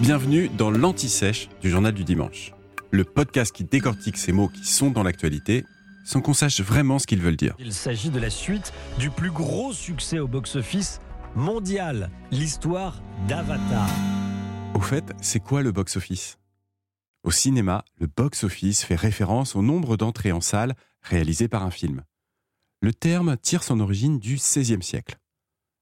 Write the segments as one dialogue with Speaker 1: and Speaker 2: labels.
Speaker 1: Bienvenue dans l'Anti-Sèche du Journal du Dimanche, le podcast qui décortique ces mots qui sont dans l'actualité sans qu'on sache vraiment ce qu'ils veulent dire.
Speaker 2: Il s'agit de la suite du plus gros succès au box-office mondial, l'histoire d'Avatar.
Speaker 1: Au fait, c'est quoi le box-office? Au cinéma, le box-office fait référence au nombre d'entrées en salle réalisées par un film. Le terme tire son origine du XVIe siècle.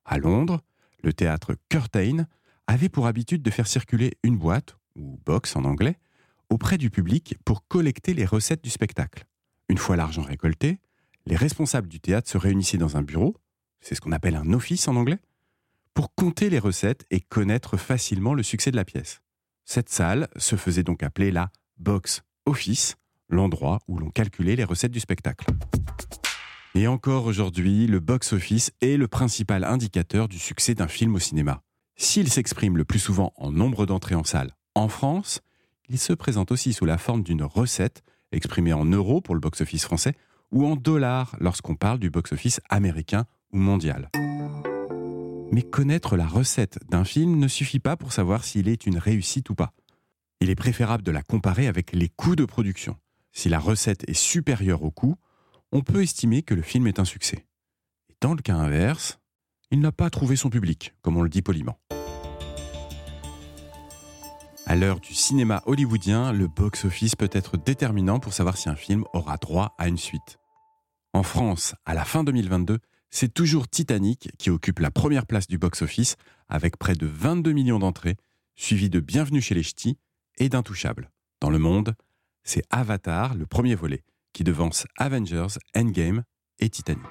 Speaker 1: À Londres, le théâtre Curtain avait pour habitude de faire circuler une boîte, ou box en anglais, auprès du public pour collecter les recettes du spectacle. Une fois l'argent récolté, les responsables du théâtre se réunissaient dans un bureau, c'est ce qu'on appelle un office en anglais, pour compter les recettes et connaître facilement le succès de la pièce. Cette salle se faisait donc appeler la box office, l'endroit où l'on calculait les recettes du spectacle. Et encore aujourd'hui, le box-office est le principal indicateur du succès d'un film au cinéma. S'il s'exprime le plus souvent en nombre d'entrées en salle en France, il se présente aussi sous la forme d'une recette exprimée en euros pour le box-office français ou en dollars lorsqu'on parle du box-office américain ou mondial. Mais connaître la recette d'un film ne suffit pas pour savoir s'il est une réussite ou pas. Il est préférable de la comparer avec les coûts de production. Si la recette est supérieure au coût, on peut estimer que le film est un succès. Et dans le cas inverse, il n'a pas trouvé son public, comme on le dit poliment. À l'heure du cinéma hollywoodien, le box-office peut être déterminant pour savoir si un film aura droit à une suite. En France, à la fin 2022, c'est toujours Titanic qui occupe la première place du box-office avec près de 22 millions d'entrées, suivi de Bienvenue chez les Ch'tis et d'Intouchable. Dans le monde, c'est Avatar, le premier volet, qui devance Avengers, Endgame et Titanic.